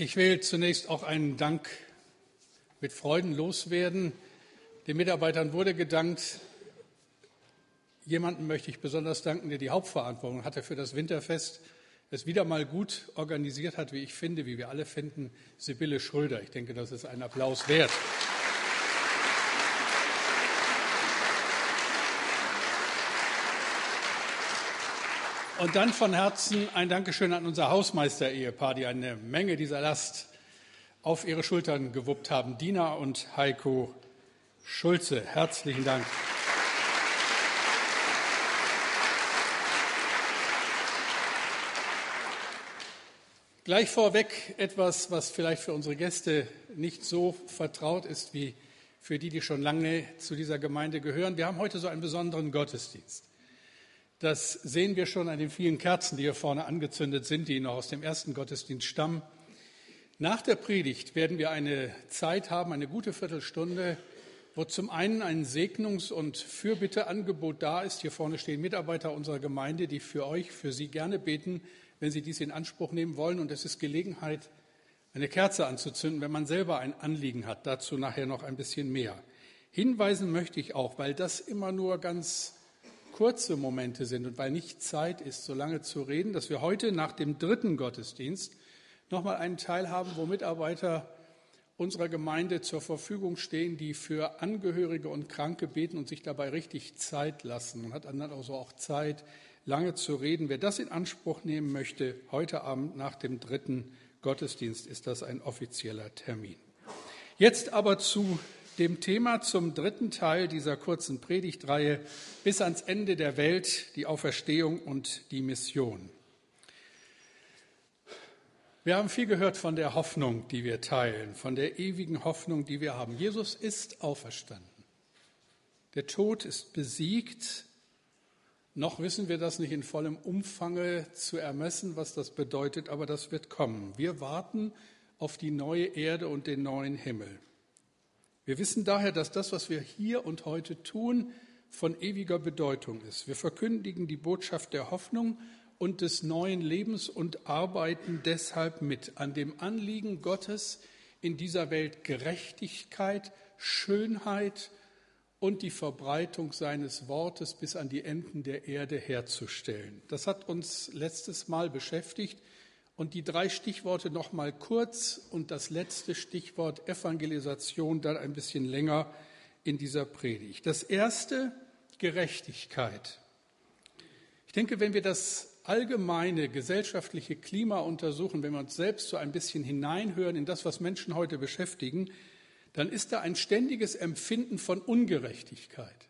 Ich will zunächst auch einen Dank mit Freuden loswerden. Den Mitarbeitern wurde gedankt. Jemanden möchte ich besonders danken, der die Hauptverantwortung hatte für das Winterfest, es wieder mal gut organisiert hat, wie ich finde, wie wir alle finden, Sibylle Schröder. Ich denke, das ist ein Applaus wert. Und dann von Herzen ein Dankeschön an unser Hausmeister-Ehepaar, die eine Menge dieser Last auf ihre Schultern gewuppt haben. Dina und Heiko Schulze. Herzlichen Dank. Gleich vorweg etwas, was vielleicht für unsere Gäste nicht so vertraut ist wie für die, die schon lange zu dieser Gemeinde gehören. Wir haben heute so einen besonderen Gottesdienst. Das sehen wir schon an den vielen Kerzen, die hier vorne angezündet sind, die noch aus dem ersten Gottesdienst stammen. Nach der Predigt werden wir eine Zeit haben, eine gute Viertelstunde, wo zum einen ein Segnungs- und Fürbitteangebot da ist. Hier vorne stehen Mitarbeiter unserer Gemeinde, die für euch, für Sie gerne beten, wenn Sie dies in Anspruch nehmen wollen. Und es ist Gelegenheit, eine Kerze anzuzünden, wenn man selber ein Anliegen hat. Dazu nachher noch ein bisschen mehr. Hinweisen möchte ich auch, weil das immer nur ganz kurze Momente sind und weil nicht Zeit ist, so lange zu reden, dass wir heute nach dem dritten Gottesdienst nochmal einen Teil haben, wo Mitarbeiter unserer Gemeinde zur Verfügung stehen, die für Angehörige und Kranke beten und sich dabei richtig Zeit lassen. Man hat dann also auch Zeit, lange zu reden. Wer das in Anspruch nehmen möchte, heute Abend nach dem dritten Gottesdienst ist das ein offizieller Termin. Jetzt aber zu dem Thema zum dritten Teil dieser kurzen Predigtreihe bis ans Ende der Welt, die Auferstehung und die Mission. Wir haben viel gehört von der Hoffnung, die wir teilen, von der ewigen Hoffnung, die wir haben. Jesus ist auferstanden. Der Tod ist besiegt. Noch wissen wir das nicht in vollem Umfange zu ermessen, was das bedeutet, aber das wird kommen. Wir warten auf die neue Erde und den neuen Himmel. Wir wissen daher, dass das, was wir hier und heute tun, von ewiger Bedeutung ist. Wir verkündigen die Botschaft der Hoffnung und des neuen Lebens und arbeiten deshalb mit an dem Anliegen Gottes, in dieser Welt Gerechtigkeit, Schönheit und die Verbreitung seines Wortes bis an die Enden der Erde herzustellen. Das hat uns letztes Mal beschäftigt und die drei Stichworte noch mal kurz und das letzte Stichwort Evangelisation dann ein bisschen länger in dieser Predigt. Das erste Gerechtigkeit. Ich denke, wenn wir das allgemeine gesellschaftliche Klima untersuchen, wenn wir uns selbst so ein bisschen hineinhören in das, was Menschen heute beschäftigen, dann ist da ein ständiges Empfinden von Ungerechtigkeit.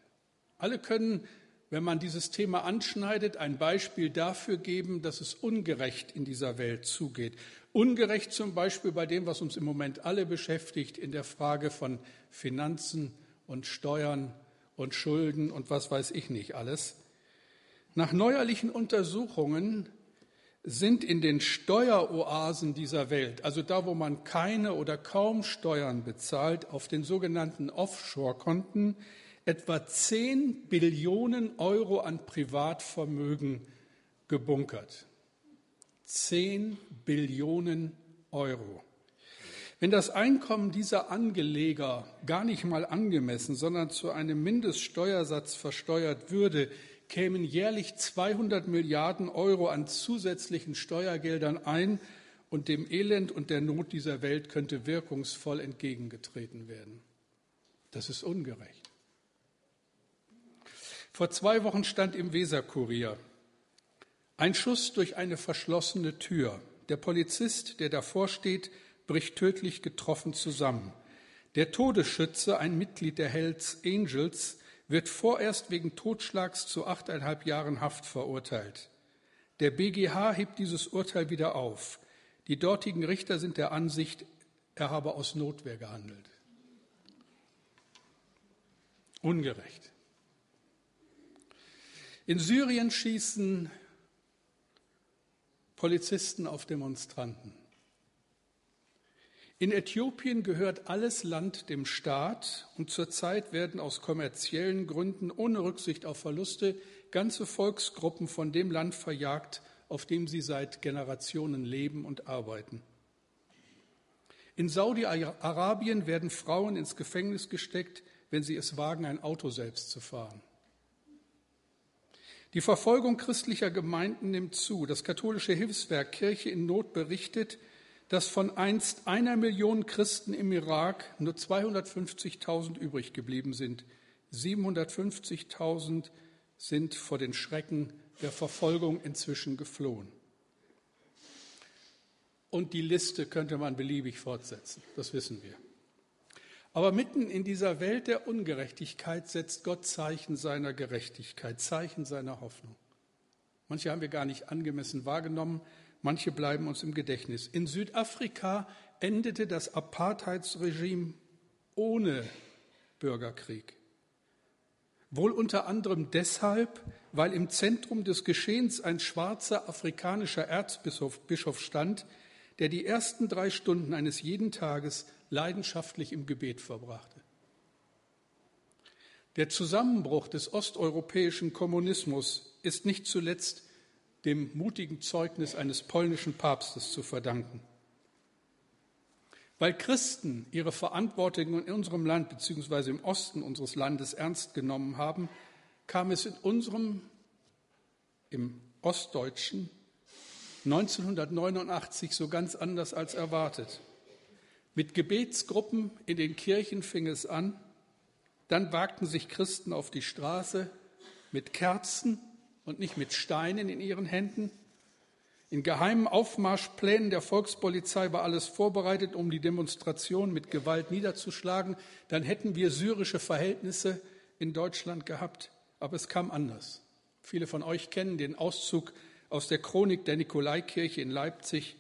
Alle können wenn man dieses Thema anschneidet, ein Beispiel dafür geben, dass es ungerecht in dieser Welt zugeht. Ungerecht zum Beispiel bei dem, was uns im Moment alle beschäftigt, in der Frage von Finanzen und Steuern und Schulden und was weiß ich nicht alles. Nach neuerlichen Untersuchungen sind in den Steueroasen dieser Welt, also da, wo man keine oder kaum Steuern bezahlt, auf den sogenannten Offshore-Konten, etwa 10 Billionen Euro an Privatvermögen gebunkert. 10 Billionen Euro. Wenn das Einkommen dieser Anleger gar nicht mal angemessen, sondern zu einem Mindeststeuersatz versteuert würde, kämen jährlich 200 Milliarden Euro an zusätzlichen Steuergeldern ein und dem Elend und der Not dieser Welt könnte wirkungsvoll entgegengetreten werden. Das ist ungerecht. Vor zwei Wochen stand im Weserkurier ein Schuss durch eine verschlossene Tür. Der Polizist, der davor steht, bricht tödlich getroffen zusammen. Der Todesschütze, ein Mitglied der Hells Angels, wird vorerst wegen Totschlags zu achteinhalb Jahren Haft verurteilt. Der BGH hebt dieses Urteil wieder auf. Die dortigen Richter sind der Ansicht, er habe aus Notwehr gehandelt. Ungerecht. In Syrien schießen Polizisten auf Demonstranten. In Äthiopien gehört alles Land dem Staat und zurzeit werden aus kommerziellen Gründen ohne Rücksicht auf Verluste ganze Volksgruppen von dem Land verjagt, auf dem sie seit Generationen leben und arbeiten. In Saudi-Arabien werden Frauen ins Gefängnis gesteckt, wenn sie es wagen, ein Auto selbst zu fahren. Die Verfolgung christlicher Gemeinden nimmt zu. Das katholische Hilfswerk Kirche in Not berichtet, dass von einst einer Million Christen im Irak nur 250.000 übrig geblieben sind. 750.000 sind vor den Schrecken der Verfolgung inzwischen geflohen. Und die Liste könnte man beliebig fortsetzen, das wissen wir. Aber mitten in dieser Welt der Ungerechtigkeit setzt Gott Zeichen seiner Gerechtigkeit, Zeichen seiner Hoffnung. Manche haben wir gar nicht angemessen wahrgenommen, manche bleiben uns im Gedächtnis. In Südafrika endete das Apartheidsregime ohne Bürgerkrieg. Wohl unter anderem deshalb, weil im Zentrum des Geschehens ein schwarzer afrikanischer Erzbischof stand, der die ersten drei Stunden eines jeden Tages leidenschaftlich im Gebet verbrachte. Der Zusammenbruch des osteuropäischen Kommunismus ist nicht zuletzt dem mutigen Zeugnis eines polnischen Papstes zu verdanken. Weil Christen ihre Verantwortung in unserem Land bzw. im Osten unseres Landes ernst genommen haben, kam es in unserem, im Ostdeutschen, 1989 so ganz anders als erwartet. Mit Gebetsgruppen in den Kirchen fing es an, dann wagten sich Christen auf die Straße mit Kerzen und nicht mit Steinen in ihren Händen. In geheimen Aufmarschplänen der Volkspolizei war alles vorbereitet, um die Demonstration mit Gewalt niederzuschlagen. Dann hätten wir syrische Verhältnisse in Deutschland gehabt. Aber es kam anders. Viele von euch kennen den Auszug aus der Chronik der Nikolaikirche in Leipzig.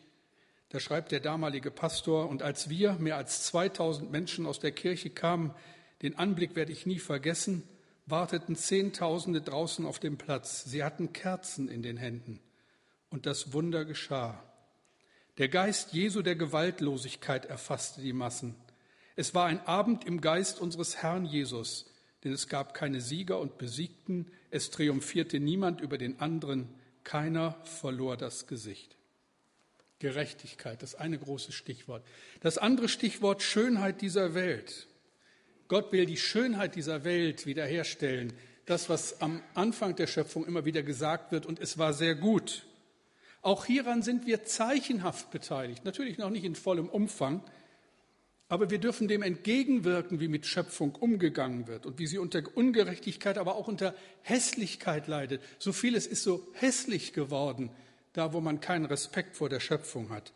Da schreibt der damalige Pastor, und als wir, mehr als 2000 Menschen aus der Kirche kamen, den Anblick werde ich nie vergessen, warteten Zehntausende draußen auf dem Platz. Sie hatten Kerzen in den Händen. Und das Wunder geschah. Der Geist Jesu der Gewaltlosigkeit erfasste die Massen. Es war ein Abend im Geist unseres Herrn Jesus, denn es gab keine Sieger und Besiegten, es triumphierte niemand über den anderen, keiner verlor das Gesicht. Gerechtigkeit, das eine große Stichwort. Das andere Stichwort Schönheit dieser Welt. Gott will die Schönheit dieser Welt wiederherstellen. Das, was am Anfang der Schöpfung immer wieder gesagt wird, und es war sehr gut. Auch hieran sind wir zeichenhaft beteiligt. Natürlich noch nicht in vollem Umfang, aber wir dürfen dem entgegenwirken, wie mit Schöpfung umgegangen wird und wie sie unter Ungerechtigkeit, aber auch unter Hässlichkeit leidet. So vieles ist so hässlich geworden, da wo man keinen Respekt vor der Schöpfung hat.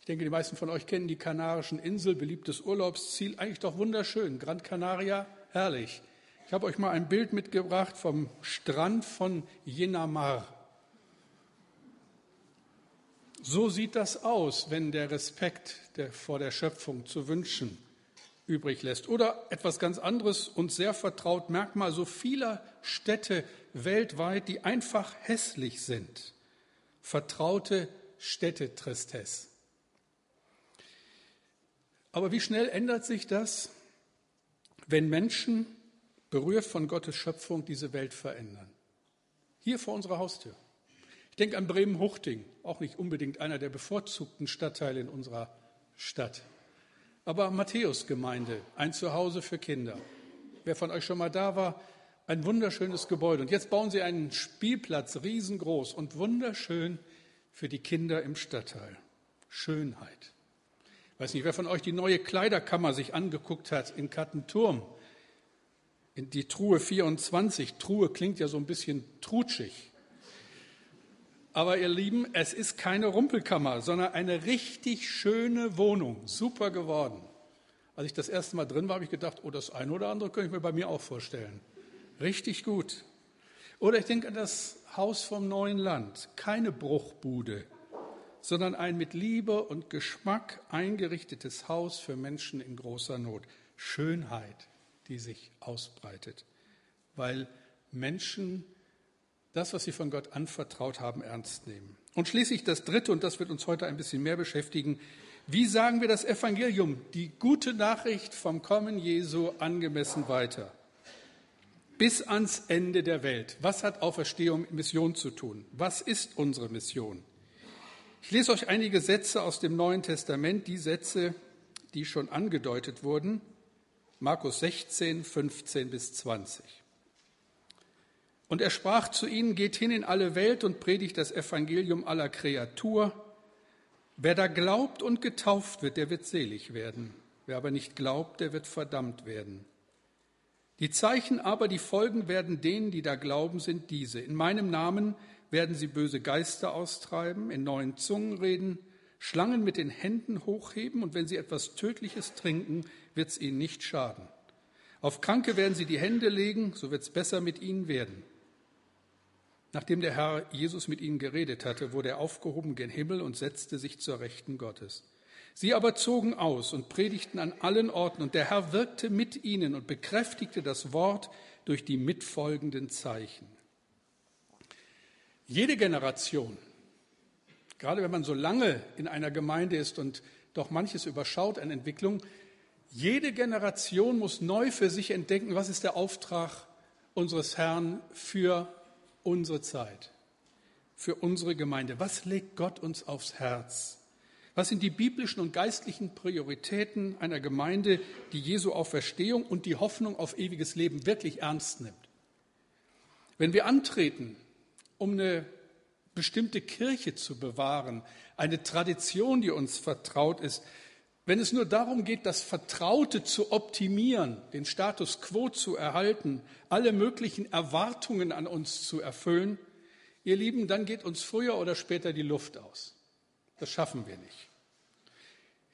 Ich denke, die meisten von euch kennen die Kanarischen Inseln, beliebtes Urlaubsziel, eigentlich doch wunderschön. Gran Canaria, herrlich. Ich habe euch mal ein Bild mitgebracht vom Strand von Jenamar. So sieht das aus, wenn der Respekt der vor der Schöpfung zu wünschen übrig lässt. Oder etwas ganz anderes und sehr vertraut Merkmal so vieler Städte weltweit, die einfach hässlich sind. Vertraute Städtetristesse. Aber wie schnell ändert sich das, wenn Menschen, berührt von Gottes Schöpfung, diese Welt verändern? Hier vor unserer Haustür. Ich denke an Bremen-Huchting, auch nicht unbedingt einer der bevorzugten Stadtteile in unserer Stadt. Aber Matthäusgemeinde, ein Zuhause für Kinder. Wer von euch schon mal da war, ein wunderschönes Gebäude. Und jetzt bauen sie einen Spielplatz, riesengroß und wunderschön für die Kinder im Stadtteil. Schönheit. Ich weiß nicht, wer von euch die neue Kleiderkammer sich angeguckt hat in Kattenturm. In die Truhe 24. Truhe klingt ja so ein bisschen trutschig. Aber ihr Lieben, es ist keine Rumpelkammer, sondern eine richtig schöne Wohnung. Super geworden. Als ich das erste Mal drin war, habe ich gedacht, oh, das eine oder andere könnte ich mir bei mir auch vorstellen. Richtig gut. Oder ich denke an das Haus vom neuen Land. Keine Bruchbude, sondern ein mit Liebe und Geschmack eingerichtetes Haus für Menschen in großer Not. Schönheit, die sich ausbreitet, weil Menschen das, was sie von Gott anvertraut haben, ernst nehmen. Und schließlich das Dritte, und das wird uns heute ein bisschen mehr beschäftigen, wie sagen wir das Evangelium, die gute Nachricht vom Kommen Jesu angemessen weiter? Bis ans Ende der Welt. Was hat Auferstehung mit Mission zu tun? Was ist unsere Mission? Ich lese euch einige Sätze aus dem Neuen Testament, die Sätze, die schon angedeutet wurden. Markus 16, 15 bis 20. Und er sprach zu ihnen, geht hin in alle Welt und predigt das Evangelium aller Kreatur. Wer da glaubt und getauft wird, der wird selig werden. Wer aber nicht glaubt, der wird verdammt werden. Die Zeichen aber, die folgen werden denen, die da glauben, sind diese. In meinem Namen werden sie böse Geister austreiben, in neuen Zungen reden, Schlangen mit den Händen hochheben und wenn sie etwas Tödliches trinken, wird es ihnen nicht schaden. Auf Kranke werden sie die Hände legen, so wird es besser mit ihnen werden. Nachdem der Herr Jesus mit ihnen geredet hatte, wurde er aufgehoben gen Himmel und setzte sich zur Rechten Gottes. Sie aber zogen aus und predigten an allen Orten, und der Herr wirkte mit ihnen und bekräftigte das Wort durch die mitfolgenden Zeichen. Jede Generation, gerade wenn man so lange in einer Gemeinde ist und doch manches überschaut an Entwicklung, jede Generation muss neu für sich entdecken, was ist der Auftrag unseres Herrn für unsere Zeit, für unsere Gemeinde. Was legt Gott uns aufs Herz? Was sind die biblischen und geistlichen Prioritäten einer Gemeinde, die Jesu Auferstehung und die Hoffnung auf ewiges Leben wirklich ernst nimmt? Wenn wir antreten, um eine bestimmte Kirche zu bewahren, eine Tradition, die uns vertraut ist, wenn es nur darum geht, das Vertraute zu optimieren, den Status quo zu erhalten, alle möglichen Erwartungen an uns zu erfüllen, ihr Lieben, dann geht uns früher oder später die Luft aus. Das schaffen wir nicht.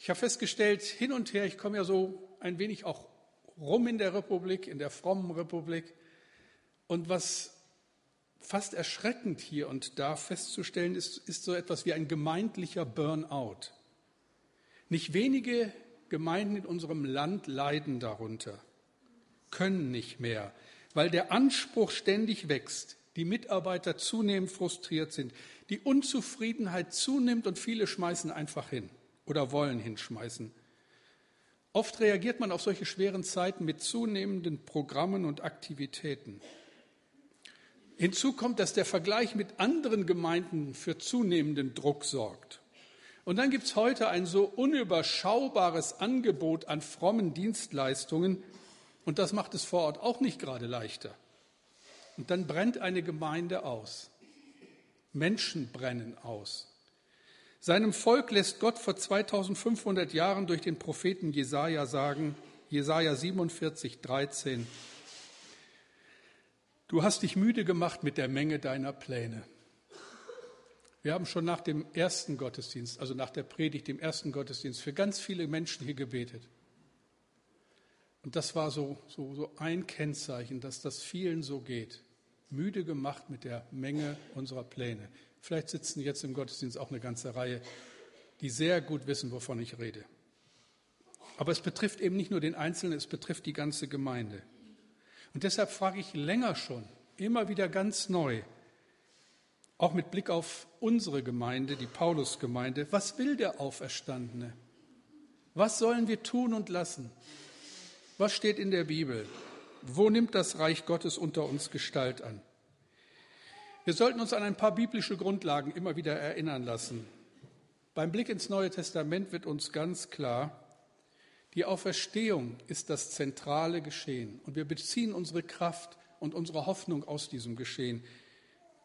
Ich habe festgestellt, hin und her, ich komme ja so ein wenig auch rum in der Republik, in der frommen Republik. Und was fast erschreckend hier und da festzustellen ist, ist so etwas wie ein gemeindlicher Burnout. Nicht wenige Gemeinden in unserem Land leiden darunter, können nicht mehr, weil der Anspruch ständig wächst, die Mitarbeiter zunehmend frustriert sind, die Unzufriedenheit zunimmt und viele schmeißen einfach hin oder wollen hinschmeißen. Oft reagiert man auf solche schweren Zeiten mit zunehmenden Programmen und Aktivitäten. Hinzu kommt, dass der Vergleich mit anderen Gemeinden für zunehmenden Druck sorgt. Und dann gibt es heute ein so unüberschaubares Angebot an frommen Dienstleistungen und das macht es vor Ort auch nicht gerade leichter. Und dann brennt eine Gemeinde aus. Menschen brennen aus. Seinem Volk lässt Gott vor 2500 Jahren durch den Propheten Jesaja sagen, Jesaja 47, 13, Du hast dich müde gemacht mit der Menge deiner Pläne. Wir haben schon nach dem ersten Gottesdienst, also nach der Predigt, dem ersten Gottesdienst, für ganz viele Menschen hier gebetet. Und das war so, so, so ein Kennzeichen, dass das vielen so geht. Müde gemacht mit der Menge unserer Pläne. Vielleicht sitzen jetzt im Gottesdienst auch eine ganze Reihe, die sehr gut wissen, wovon ich rede. Aber es betrifft eben nicht nur den Einzelnen, es betrifft die ganze Gemeinde. Und deshalb frage ich länger schon, immer wieder ganz neu, auch mit Blick auf unsere Gemeinde, die Paulusgemeinde, was will der Auferstandene? Was sollen wir tun und lassen? Was steht in der Bibel? Wo nimmt das Reich Gottes unter uns Gestalt an? Wir sollten uns an ein paar biblische Grundlagen immer wieder erinnern lassen. Beim Blick ins Neue Testament wird uns ganz klar, die Auferstehung ist das zentrale Geschehen und wir beziehen unsere Kraft und unsere Hoffnung aus diesem Geschehen.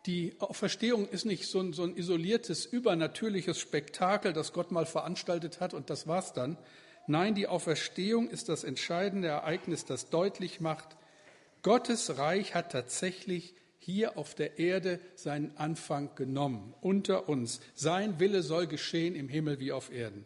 Die Auferstehung ist nicht so ein, so ein, isoliertes, übernatürliches Spektakel, das Gott mal veranstaltet hat und das war's dann. Nein, die Auferstehung ist das entscheidende Ereignis, das deutlich macht, Gottes Reich hat tatsächlich hier auf der Erde seinen Anfang genommen, unter uns. Sein Wille soll geschehen im Himmel wie auf Erden.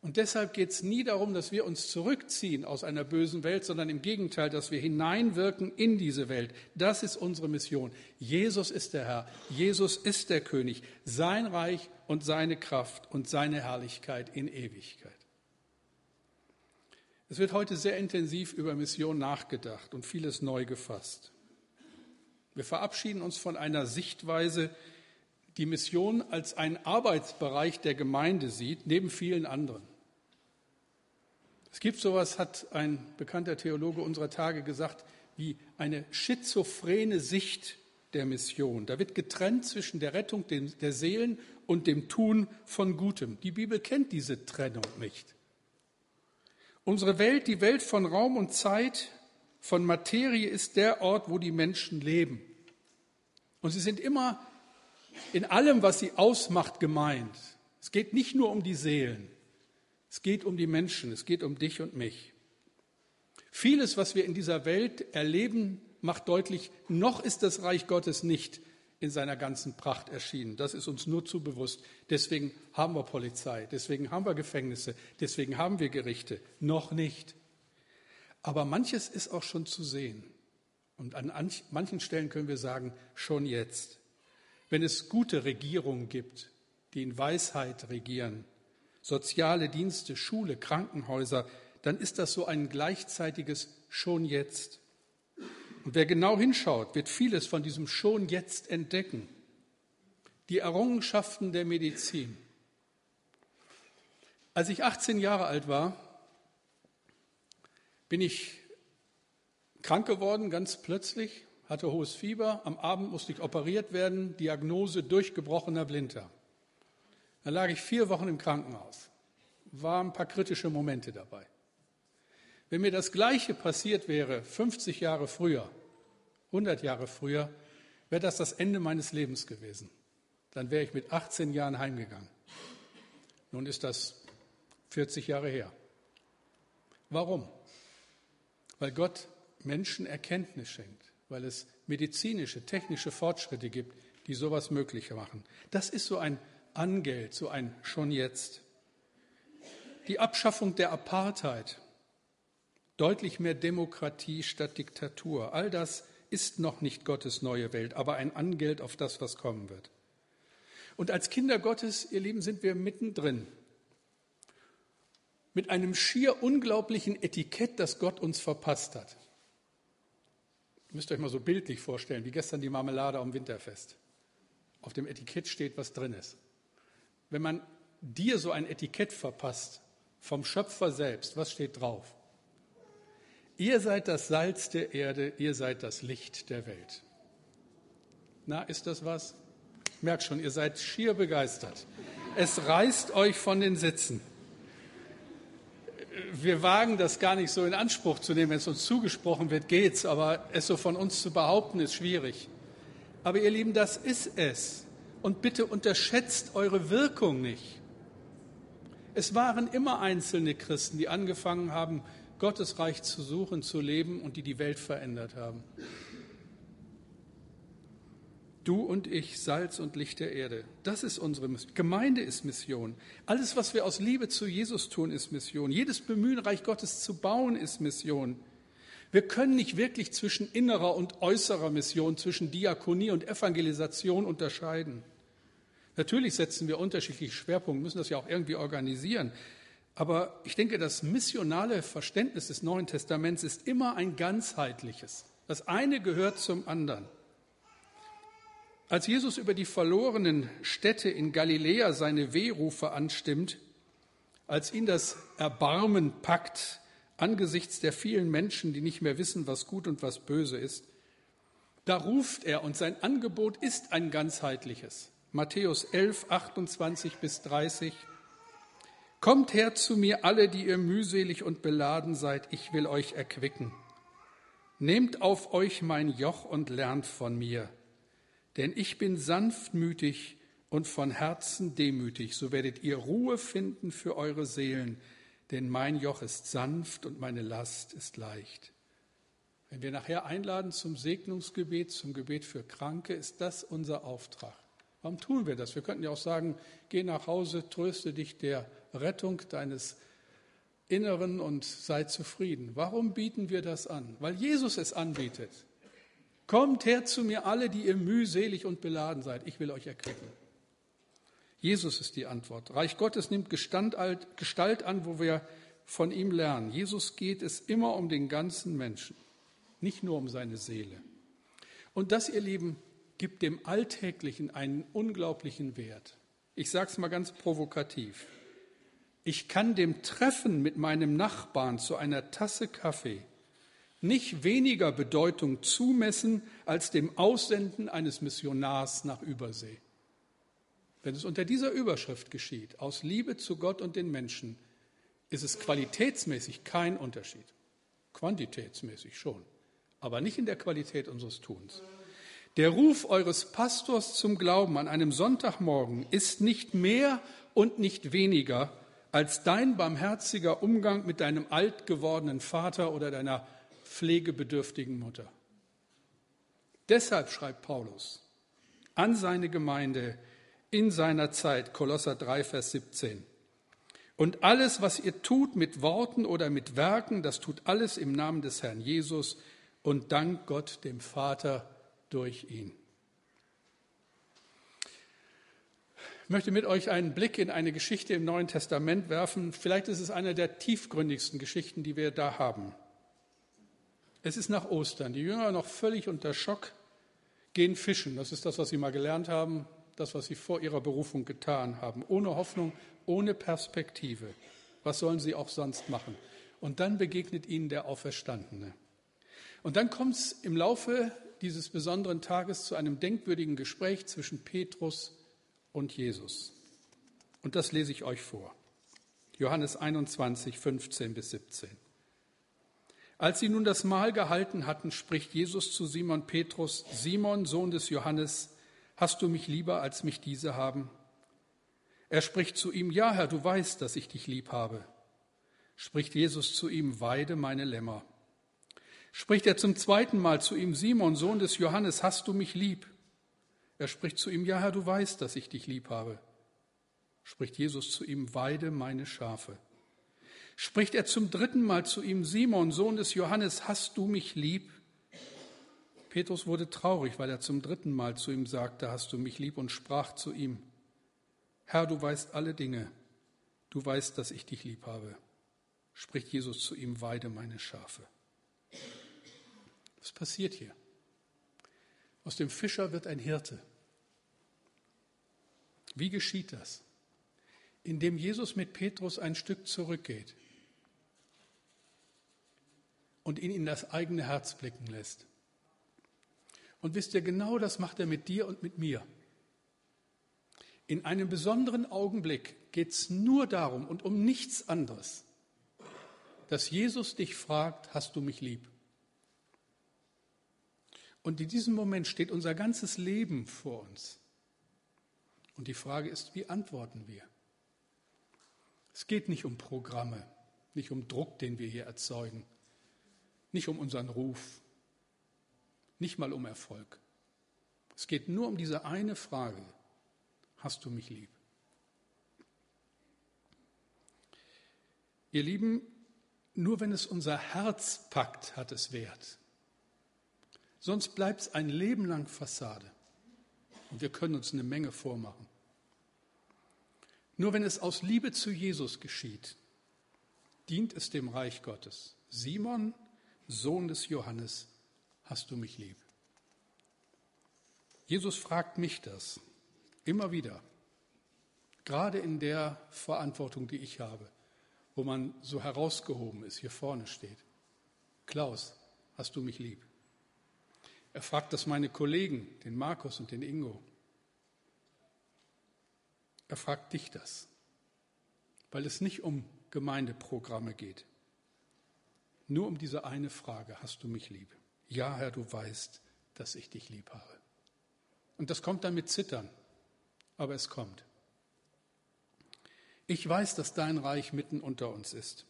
Und deshalb geht es nie darum, dass wir uns zurückziehen aus einer bösen Welt, sondern im Gegenteil, dass wir hineinwirken in diese Welt. Das ist unsere Mission. Jesus ist der Herr, Jesus ist der König, sein Reich und seine Kraft und seine Herrlichkeit in Ewigkeit. Es wird heute sehr intensiv über Mission nachgedacht und vieles neu gefasst. Wir verabschieden uns von einer Sichtweise, die Mission als einen Arbeitsbereich der Gemeinde sieht, neben vielen anderen. Es gibt sowas, hat ein bekannter Theologe unserer Tage gesagt, wie eine schizophrene Sicht der Mission. Da wird getrennt zwischen der Rettung der Seelen und dem Tun von Gutem. Die Bibel kennt diese Trennung nicht. Unsere Welt, die Welt von Raum und Zeit, von Materie, ist der Ort, wo die Menschen leben. Und sie sind immer in allem, was sie ausmacht, gemeint. Es geht nicht nur um die Seelen, es geht um die Menschen, es geht um dich und mich. Vieles, was wir in dieser Welt erleben, macht deutlich, noch ist das Reich Gottes nicht in seiner ganzen Pracht erschienen. Das ist uns nur zu bewusst. Deswegen haben wir Polizei, deswegen haben wir Gefängnisse, deswegen haben wir Gerichte. Noch nicht. Aber manches ist auch schon zu sehen. Und an manchen Stellen können wir sagen, schon jetzt. Wenn es gute Regierungen gibt, die in Weisheit regieren, soziale Dienste, Schule, Krankenhäuser, dann ist das so ein gleichzeitiges schon jetzt. Und wer genau hinschaut, wird vieles von diesem schon jetzt entdecken. Die Errungenschaften der Medizin. Als ich 18 Jahre alt war, bin ich krank geworden, ganz plötzlich, hatte hohes Fieber, am Abend musste ich operiert werden, Diagnose durchgebrochener Blinddarm. Dann lag ich vier Wochen im Krankenhaus, waren ein paar kritische Momente dabei. Wenn mir das Gleiche passiert wäre, 50 Jahre früher, 100 Jahre früher, wäre das das Ende meines Lebens gewesen. Dann wäre ich mit 18 Jahren heimgegangen. Nun ist das 40 Jahre her. Warum? Weil Gott Menschen Erkenntnis schenkt, weil es medizinische, technische Fortschritte gibt, die sowas möglich machen. Das ist so ein Angeld, so ein schon jetzt. Die Abschaffung der Apartheid deutlich mehr Demokratie statt Diktatur. All das ist noch nicht Gottes neue Welt, aber ein Angeld auf das, was kommen wird. Und als Kinder Gottes, ihr Lieben, sind wir mittendrin. Mit einem schier unglaublichen Etikett, das Gott uns verpasst hat. Ihr müsst euch mal so bildlich vorstellen, wie gestern die Marmelade am Winterfest. Auf dem Etikett steht, was drin ist. Wenn man dir so ein Etikett verpasst, vom Schöpfer selbst, was steht drauf? Ihr seid das Salz der Erde, ihr seid das Licht der Welt. Na, ist das was? Merkt schon, ihr seid schier begeistert. Es reißt euch von den Sitzen. Wir wagen das gar nicht so in Anspruch zu nehmen. Wenn es uns zugesprochen wird, geht's, aber es so von uns zu behaupten, ist schwierig. Aber ihr Lieben, das ist es. Und bitte unterschätzt eure Wirkung nicht. Es waren immer einzelne Christen, die angefangen haben, Gottes Reich zu suchen, zu leben und die die Welt verändert haben. Du und ich, Salz und Licht der Erde. Das ist unsere Mission. Gemeinde ist Mission. Alles, was wir aus Liebe zu Jesus tun, ist Mission. Jedes Bemühen, Reich Gottes zu bauen, ist Mission. Wir können nicht wirklich zwischen innerer und äußerer Mission, zwischen Diakonie und Evangelisation unterscheiden. Natürlich setzen wir unterschiedliche Schwerpunkte, müssen das ja auch irgendwie organisieren. Aber ich denke, das missionale Verständnis des Neuen Testaments ist immer ein ganzheitliches. Das eine gehört zum anderen. Als Jesus über die verlorenen Städte in Galiläa seine Wehrufe anstimmt, als ihn das Erbarmen packt angesichts der vielen Menschen, die nicht mehr wissen, was gut und was böse ist, da ruft er und sein Angebot ist ein ganzheitliches. Matthäus 11, 28 bis 30. Kommt her zu mir alle, die ihr mühselig und beladen seid, ich will euch erquicken. Nehmt auf euch mein Joch und lernt von mir, denn ich bin sanftmütig und von Herzen demütig, so werdet ihr Ruhe finden für eure Seelen, denn mein Joch ist sanft und meine Last ist leicht. Wenn wir nachher einladen zum Segnungsgebet, zum Gebet für Kranke, ist das unser Auftrag. Warum tun wir das? Wir könnten ja auch sagen, geh nach Hause, tröste dich der Rettung deines Inneren und sei zufrieden. Warum bieten wir das an? Weil Jesus es anbietet. Kommt her zu mir alle, die ihr mühselig und beladen seid. Ich will euch erquicken. Jesus ist die Antwort. Reich Gottes nimmt Gestalt an, wo wir von ihm lernen. Jesus geht es immer um den ganzen Menschen, nicht nur um seine Seele. Und das, ihr Lieben, gibt dem Alltäglichen einen unglaublichen Wert. Ich sage es mal ganz provokativ. Ich kann dem Treffen mit meinem Nachbarn zu einer Tasse Kaffee nicht weniger Bedeutung zumessen als dem Aussenden eines Missionars nach Übersee. wenn es unter dieser Überschrift geschieht, aus Liebe zu Gott und den Menschen, ist es qualitätsmäßig kein Unterschied. Quantitätsmäßig schon, aber nicht in der Qualität unseres Tuns. Der Ruf eures Pastors zum Glauben an einem Sonntagmorgen ist nicht mehr und nicht weniger als dein barmherziger Umgang mit deinem alt gewordenen Vater oder deiner pflegebedürftigen Mutter. Deshalb schreibt Paulus an seine Gemeinde in seiner Zeit, Kolosser 3, Vers 17. Und alles, was ihr tut mit Worten oder mit Werken, das tut alles im Namen des Herrn Jesus und dank Gott dem Vater durch ihn. Ich möchte mit euch einen Blick in eine Geschichte im Neuen Testament werfen. Vielleicht ist es eine der tiefgründigsten Geschichten, die wir da haben. Es ist nach Ostern. Die Jünger noch völlig unter Schock gehen fischen. Das ist das, was sie mal gelernt haben, das, was sie vor ihrer Berufung getan haben. Ohne Hoffnung, ohne Perspektive. Was sollen sie auch sonst machen? Und dann begegnet ihnen der Auferstandene. Und dann kommt es im Laufe dieses besonderen Tages zu einem denkwürdigen Gespräch zwischen Petrus und Jesus. Und das lese ich euch vor. Johannes 21, 15 bis 17. Als sie nun das Mahl gehalten hatten, spricht Jesus zu Simon Petrus, Simon, Sohn des Johannes, hast du mich lieber, als mich diese haben? Er spricht zu ihm, ja Herr, du weißt, dass ich dich lieb habe. Spricht Jesus zu ihm, weide meine Lämmer. Spricht er zum zweiten Mal zu ihm, Simon, Sohn des Johannes, hast du mich lieb? Er spricht zu ihm, ja Herr, du weißt, dass ich dich lieb habe. Spricht Jesus zu ihm, weide meine Schafe spricht er zum dritten Mal zu ihm, Simon, Sohn des Johannes, hast du mich lieb? Petrus wurde traurig, weil er zum dritten Mal zu ihm sagte, hast du mich lieb, und sprach zu ihm, Herr, du weißt alle Dinge, du weißt, dass ich dich lieb habe. Spricht Jesus zu ihm, weide meine Schafe. Was passiert hier? Aus dem Fischer wird ein Hirte. Wie geschieht das? Indem Jesus mit Petrus ein Stück zurückgeht und ihn in das eigene Herz blicken lässt. Und wisst ihr, genau das macht er mit dir und mit mir. In einem besonderen Augenblick geht es nur darum und um nichts anderes, dass Jesus dich fragt, hast du mich lieb? Und in diesem Moment steht unser ganzes Leben vor uns. Und die Frage ist, wie antworten wir? Es geht nicht um Programme, nicht um Druck, den wir hier erzeugen, nicht um unseren Ruf, nicht mal um Erfolg. Es geht nur um diese eine Frage, hast du mich lieb? Ihr Lieben, nur wenn es unser Herz packt, hat es Wert. Sonst bleibt es ein Leben lang Fassade. Und wir können uns eine Menge vormachen. Nur wenn es aus Liebe zu Jesus geschieht, dient es dem Reich Gottes. Simon Sohn des Johannes, hast du mich lieb? Jesus fragt mich das immer wieder, gerade in der Verantwortung, die ich habe, wo man so herausgehoben ist, hier vorne steht. Klaus, hast du mich lieb? Er fragt das meine Kollegen, den Markus und den Ingo. Er fragt dich das, weil es nicht um Gemeindeprogramme geht. Nur um diese eine Frage, hast du mich lieb? Ja, Herr, du weißt, dass ich dich lieb habe. Und das kommt dann mit Zittern, aber es kommt. Ich weiß, dass dein Reich mitten unter uns ist,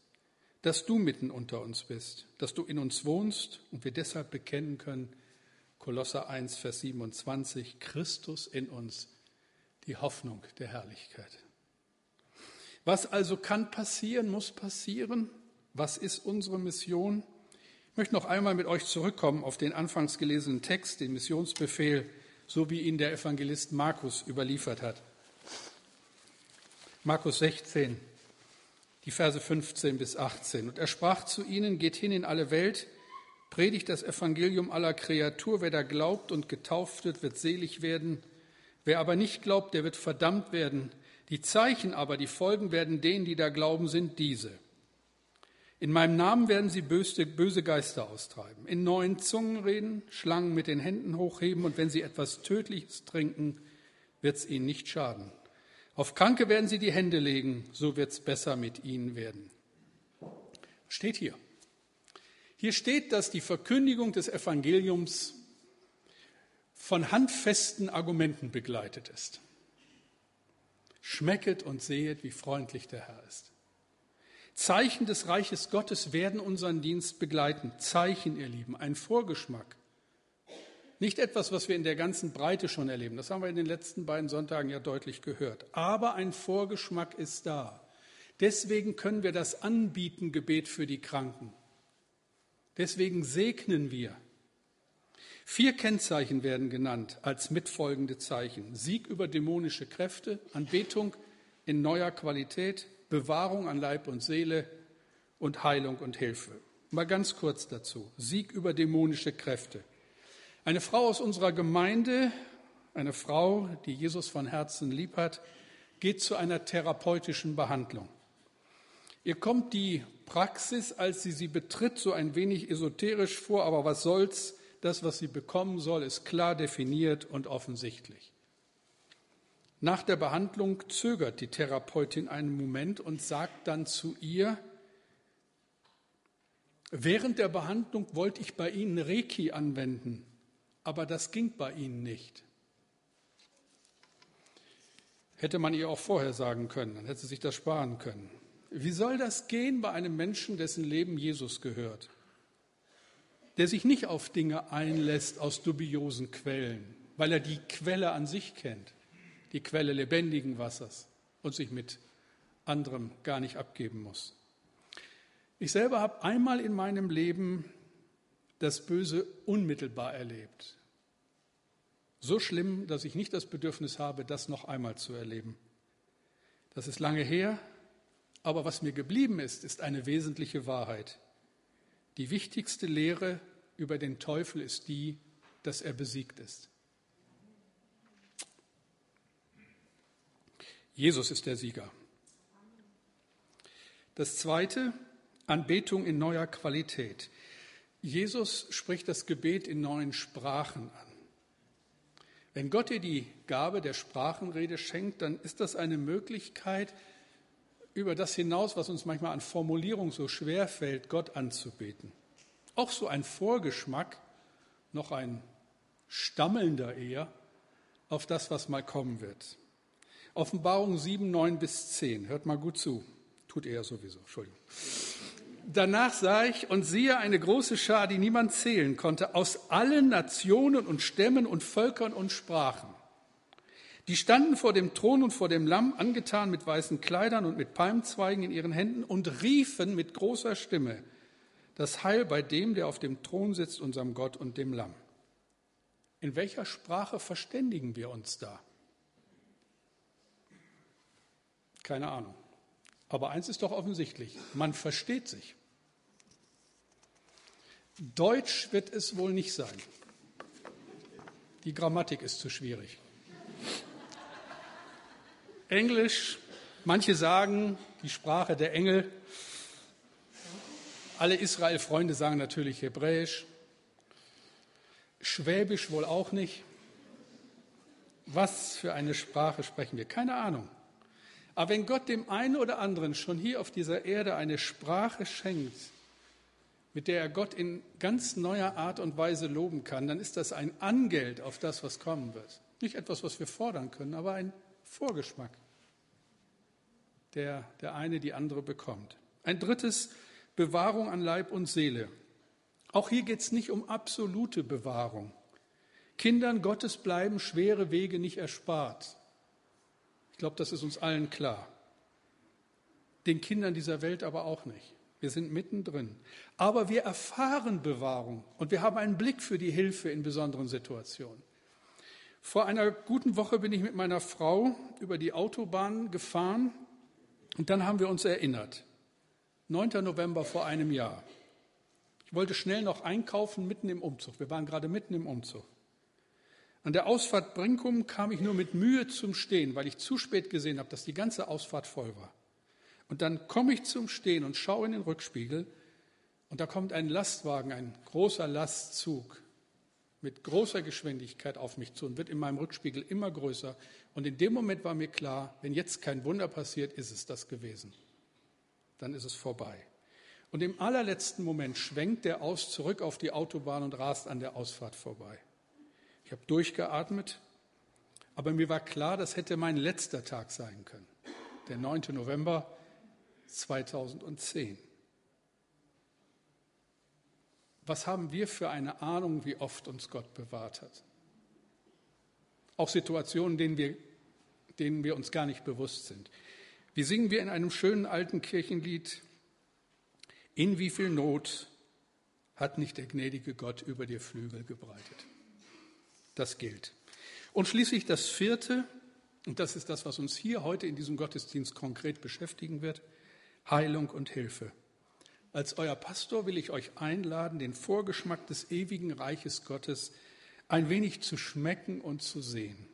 dass du mitten unter uns bist, dass du in uns wohnst und wir deshalb bekennen können, Kolosser 1, Vers 27, Christus in uns, die Hoffnung der Herrlichkeit. Was also kann passieren, muss passieren. Was ist unsere Mission? Ich möchte noch einmal mit euch zurückkommen auf den anfangs gelesenen Text, den Missionsbefehl, so wie ihn der Evangelist Markus überliefert hat. Markus 16, die Verse 15 bis 18. Und er sprach zu ihnen, geht hin in alle Welt, predigt das Evangelium aller Kreatur. Wer da glaubt und getauft wird, wird selig werden. Wer aber nicht glaubt, der wird verdammt werden. Die Zeichen aber, die Folgen werden denen, die da glauben, sind diese. In meinem Namen werden sie böse, Geister austreiben, in neuen Zungen reden, Schlangen mit den Händen hochheben und wenn sie etwas Tödliches trinken, wird es ihnen nicht schaden. Auf Kranke werden sie die Hände legen, so wird es besser mit ihnen werden. Steht hier. Hier steht, dass die Verkündigung des Evangeliums von handfesten Argumenten begleitet ist. Schmecket und sehet, wie freundlich der Herr ist. Zeichen des Reiches Gottes werden unseren Dienst begleiten. Zeichen, ihr Lieben, ein Vorgeschmack. Nicht etwas, was wir in der ganzen Breite schon erleben. Das haben wir in den letzten beiden Sonntagen ja deutlich gehört. Aber ein Vorgeschmack ist da. Deswegen können wir das anbieten, Gebet für die Kranken. Deswegen segnen wir. Vier Kennzeichen werden genannt als mitfolgende Zeichen. Sieg über dämonische Kräfte, Anbetung in neuer Qualität, Bewahrung an Leib und Seele und Heilung und Hilfe. Mal ganz kurz dazu. Sieg über dämonische Kräfte. Eine Frau aus unserer Gemeinde, eine Frau, die Jesus von Herzen lieb hat, geht zu einer therapeutischen Behandlung. Ihr kommt die Praxis, als sie sie betritt, so ein wenig esoterisch vor, aber was soll's? Das, was sie bekommen soll, ist klar definiert und offensichtlich. Nach der Behandlung zögert die Therapeutin einen Moment und sagt dann zu ihr, während der Behandlung wollte ich bei Ihnen Reiki anwenden aber das ging bei ihnen nicht. Hätte man ihr auch vorher sagen können, dann hätte sie sich das sparen können. Wie soll das gehen bei einem Menschen, dessen Leben Jesus gehört? Der sich nicht auf Dinge einlässt aus dubiosen Quellen, weil er die Quelle an sich kennt, die Quelle lebendigen Wassers und sich mit anderem gar nicht abgeben muss. Ich selber habe einmal in meinem Leben das Böse unmittelbar erlebt. So schlimm, dass ich nicht das Bedürfnis habe, das noch einmal zu erleben. Das ist lange her, aber was mir geblieben ist, ist eine wesentliche Wahrheit. Die wichtigste Lehre über den Teufel ist die, dass er besiegt ist. Jesus ist der Sieger. Das Zweite, Anbetung in neuer Qualität. Jesus spricht das Gebet in neuen Sprachen an. Wenn Gott dir die Gabe der Sprachenrede schenkt, dann ist das eine Möglichkeit, über das hinaus, was uns manchmal an Formulierung so schwer fällt, Gott anzubeten. Auch so ein Vorgeschmack, noch ein stammelnder eher, auf das, was mal kommen wird. Offenbarung 7, 9 bis 10. Hört mal gut zu. Tut er sowieso. Entschuldigung. Danach sah ich und siehe eine große Schar, die niemand zählen konnte, aus allen Nationen und Stämmen und Völkern und Sprachen. Die standen vor dem Thron und vor dem Lamm, angetan mit weißen Kleidern und mit Palmzweigen in ihren Händen und riefen mit großer Stimme, das Heil bei dem, der auf dem Thron sitzt, unserem Gott und dem Lamm. In welcher Sprache verständigen wir uns da? Keine Ahnung. Aber eins ist doch offensichtlich, man versteht sich. Deutsch wird es wohl nicht sein. Die Grammatik ist zu schwierig. Englisch, manche sagen die Sprache der Engel. Alle Israel-Freunde sagen natürlich Hebräisch. Schwäbisch wohl auch nicht. Was für eine Sprache sprechen wir? Keine Ahnung. Aber wenn Gott dem einen oder anderen schon hier auf dieser Erde eine Sprache schenkt, mit der er Gott in ganz neuer Art und Weise loben kann, dann ist das ein Angeld auf das, was kommen wird. Nicht etwas, was wir fordern können, aber ein Vorgeschmack, der der eine die andere bekommt. Ein drittes, Bewahrung an Leib und Seele. Auch hier geht es nicht um absolute Bewahrung. Kindern Gottes bleiben schwere Wege nicht erspart. Ich glaube, das ist uns allen klar. Den Kindern dieser Welt aber auch nicht. Wir sind mittendrin. Aber wir erfahren Bewahrung und wir haben einen Blick für die Hilfe in besonderen Situationen. Vor einer guten Woche bin ich mit meiner Frau über die Autobahn gefahren und dann haben wir uns erinnert. 9. November vor einem Jahr. Ich wollte schnell noch einkaufen mitten im Umzug. Wir waren gerade mitten im Umzug. An der Ausfahrt Brinkum kam ich nur mit Mühe zum Stehen, weil ich zu spät gesehen habe, dass die ganze Ausfahrt voll war. Und dann komme ich zum Stehen und schaue in den Rückspiegel und da kommt ein Lastwagen, ein großer Lastzug. mit großer Geschwindigkeit auf mich zu und wird in meinem Rückspiegel immer größer. Und in dem Moment war mir klar, wenn jetzt kein Wunder passiert, ist es das gewesen. Dann ist es vorbei. Und im allerletzten Moment schwenkt der aus zurück auf die Autobahn und rast an der Ausfahrt vorbei. Ich habe durchgeatmet, aber mir war klar, das hätte mein letzter Tag sein können. Der 9. November 2010. Was haben wir für eine Ahnung, wie oft uns Gott bewahrt hat? Auch Situationen, denen wir, denen wir uns gar nicht bewusst sind. Wie singen wir in einem schönen alten Kirchenlied, in wie viel Not hat nicht der gnädige Gott über dir Flügel gebreitet? Das gilt. Und schließlich das vierte, und das ist das, was uns hier heute in diesem Gottesdienst konkret beschäftigen wird, Heilung und Hilfe. Als euer Pastor will ich euch einladen, den Vorgeschmack des ewigen Reiches Gottes ein wenig zu schmecken und zu sehen.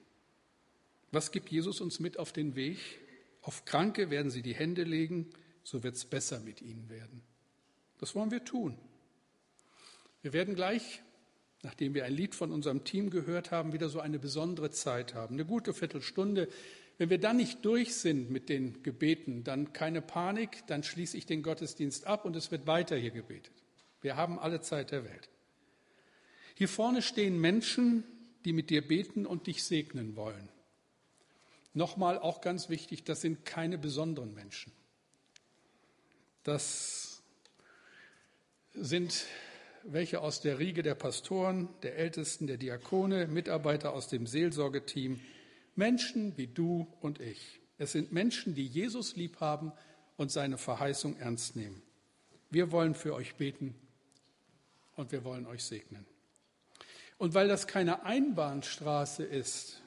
Was gibt Jesus uns mit auf den Weg? Auf Kranke werden sie die Hände legen, so wird es besser mit ihnen werden. Das wollen wir tun. Wir werden gleich, nachdem wir ein Lied von unserem Team gehört haben, wieder so eine besondere Zeit haben. Eine gute Viertelstunde, wenn wir dann nicht durch sind mit den Gebeten, dann keine Panik, dann schließe ich den Gottesdienst ab und es wird weiter hier gebetet. Wir haben alle Zeit der Welt. Hier vorne stehen Menschen, die mit dir beten und dich segnen wollen. Nochmal auch ganz wichtig, das sind keine besonderen Menschen. Das sind welche aus der Riege der Pastoren, der Ältesten, der Diakone, Mitarbeiter aus dem Seelsorgeteam, Menschen wie du und ich. Es sind Menschen, die Jesus lieb haben und seine Verheißung ernst nehmen. Wir wollen für euch beten und wir wollen euch segnen. Und weil das keine Einbahnstraße ist,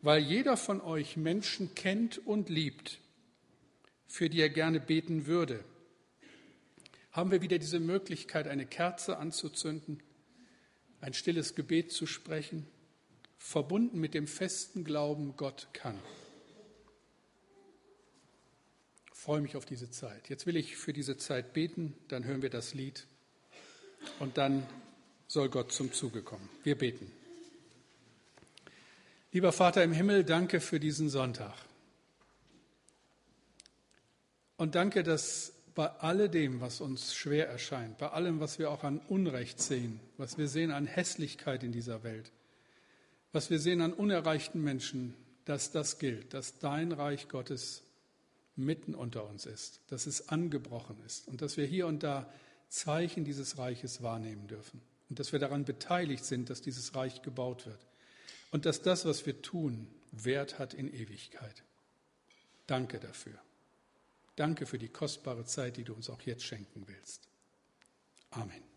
weil jeder von euch Menschen kennt und liebt, für die er gerne beten würde, haben wir wieder diese Möglichkeit, eine Kerze anzuzünden, ein stilles Gebet zu sprechen verbunden mit dem festen Glauben, Gott kann. Ich freue mich auf diese Zeit. Jetzt will ich für diese Zeit beten, dann hören wir das Lied und dann soll Gott zum Zuge kommen. Wir beten. Lieber Vater im Himmel, danke für diesen Sonntag. Und danke, dass bei alledem, was uns schwer erscheint, bei allem, was wir auch an Unrecht sehen, was wir sehen an Hässlichkeit in dieser Welt, was wir sehen an unerreichten Menschen, dass das gilt, dass dein Reich Gottes mitten unter uns ist, dass es angebrochen ist und dass wir hier und da Zeichen dieses Reiches wahrnehmen dürfen und dass wir daran beteiligt sind, dass dieses Reich gebaut wird und dass das, was wir tun, Wert hat in Ewigkeit. Danke dafür. Danke für die kostbare Zeit, die du uns auch jetzt schenken willst. Amen.